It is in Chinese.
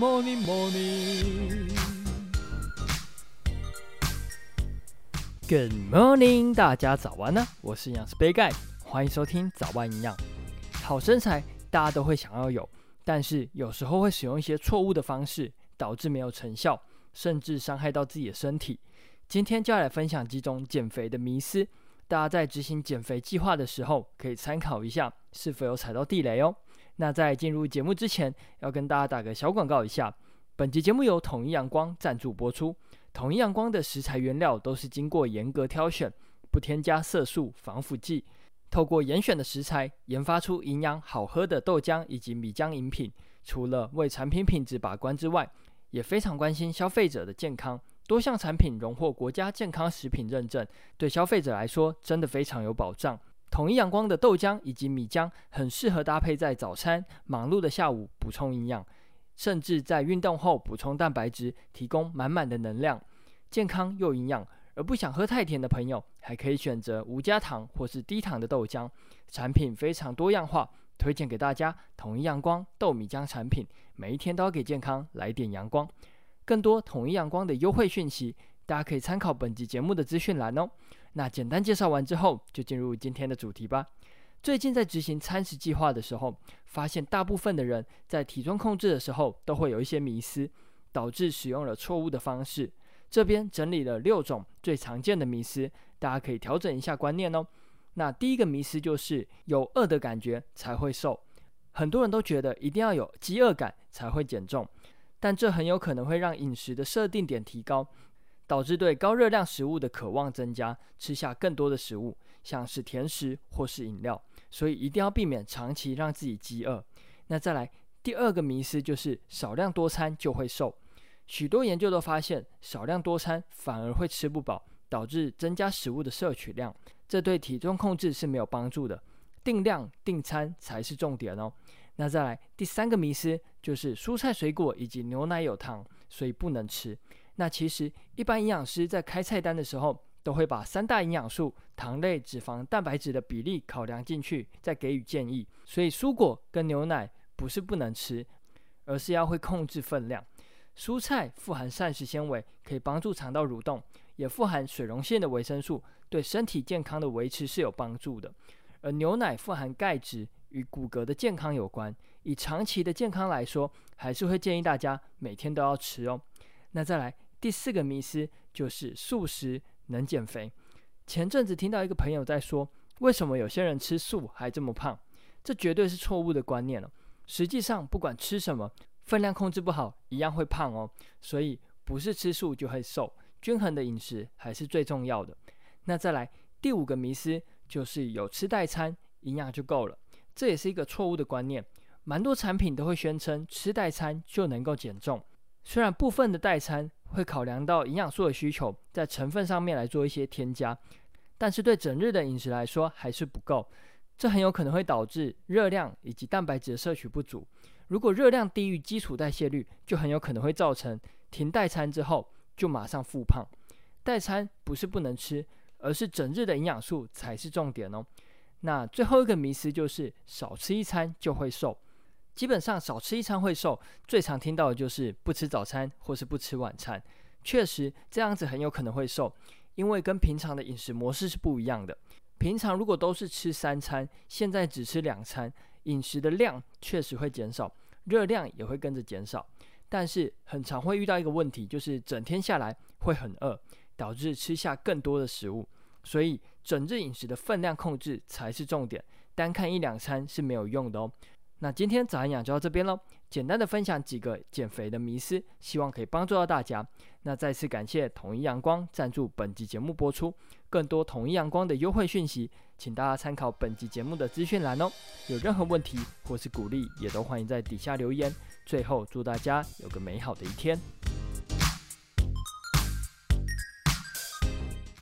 morning, morning. Good morning，大家早安呢！我是营养师杯盖，欢迎收听早安营养。好身材大家都会想要有，但是有时候会使用一些错误的方式，导致没有成效，甚至伤害到自己的身体。今天就要来分享几种减肥的迷思，大家在执行减肥计划的时候可以参考一下，是否有踩到地雷哦。那在进入节目之前，要跟大家打个小广告一下。本集节目由统一阳光赞助播出。统一阳光的食材原料都是经过严格挑选，不添加色素、防腐剂。透过严选的食材，研发出营养好喝的豆浆以及米浆饮品。除了为产品品质把关之外，也非常关心消费者的健康。多项产品荣获国家健康食品认证，对消费者来说真的非常有保障。统一阳光的豆浆以及米浆很适合搭配在早餐忙碌的下午补充营养，甚至在运动后补充蛋白质，提供满满的能量，健康又营养。而不想喝太甜的朋友，还可以选择无加糖或是低糖的豆浆。产品非常多样化，推荐给大家。统一阳光豆米浆产品，每一天都要给健康来点阳光。更多统一阳光的优惠讯息，大家可以参考本集节目的资讯栏哦。那简单介绍完之后，就进入今天的主题吧。最近在执行餐食计划的时候，发现大部分的人在体重控制的时候都会有一些迷思，导致使用了错误的方式。这边整理了六种最常见的迷思，大家可以调整一下观念哦。那第一个迷思就是有饿的感觉才会瘦，很多人都觉得一定要有饥饿感才会减重，但这很有可能会让饮食的设定点提高。导致对高热量食物的渴望增加，吃下更多的食物，像是甜食或是饮料，所以一定要避免长期让自己饥饿。那再来第二个迷思就是少量多餐就会瘦，许多研究都发现少量多餐反而会吃不饱，导致增加食物的摄取量，这对体重控制是没有帮助的。定量定餐才是重点哦。那再来第三个迷思就是蔬菜水果以及牛奶有糖，所以不能吃。那其实，一般营养师在开菜单的时候，都会把三大营养素——糖类、脂肪、蛋白质的比例考量进去，再给予建议。所以，蔬果跟牛奶不是不能吃，而是要会控制分量。蔬菜富含膳食纤维，可以帮助肠道蠕动，也富含水溶性的维生素，对身体健康的维持是有帮助的。而牛奶富含钙质，与骨骼的健康有关。以长期的健康来说，还是会建议大家每天都要吃哦。那再来。第四个迷思就是素食能减肥。前阵子听到一个朋友在说，为什么有些人吃素还这么胖？这绝对是错误的观念了。实际上，不管吃什么，分量控制不好，一样会胖哦。所以不是吃素就会瘦，均衡的饮食还是最重要的。那再来第五个迷思就是有吃代餐，营养就够了。这也是一个错误的观念。蛮多产品都会宣称吃代餐就能够减重，虽然部分的代餐。会考量到营养素的需求，在成分上面来做一些添加，但是对整日的饮食来说还是不够，这很有可能会导致热量以及蛋白质的摄取不足。如果热量低于基础代谢率，就很有可能会造成停代餐之后就马上复胖。代餐不是不能吃，而是整日的营养素才是重点哦。那最后一个迷思就是少吃一餐就会瘦。基本上少吃一餐会瘦，最常听到的就是不吃早餐或是不吃晚餐。确实这样子很有可能会瘦，因为跟平常的饮食模式是不一样的。平常如果都是吃三餐，现在只吃两餐，饮食的量确实会减少，热量也会跟着减少。但是很常会遇到一个问题，就是整天下来会很饿，导致吃下更多的食物。所以整日饮食的分量控制才是重点，单看一两餐是没有用的哦。那今天早安养就到这边喽，简单的分享几个减肥的迷思，希望可以帮助到大家。那再次感谢统一阳光赞助本集节目播出，更多统一阳光的优惠讯息，请大家参考本集节目的资讯栏哦。有任何问题或是鼓励，也都欢迎在底下留言。最后祝大家有个美好的一天。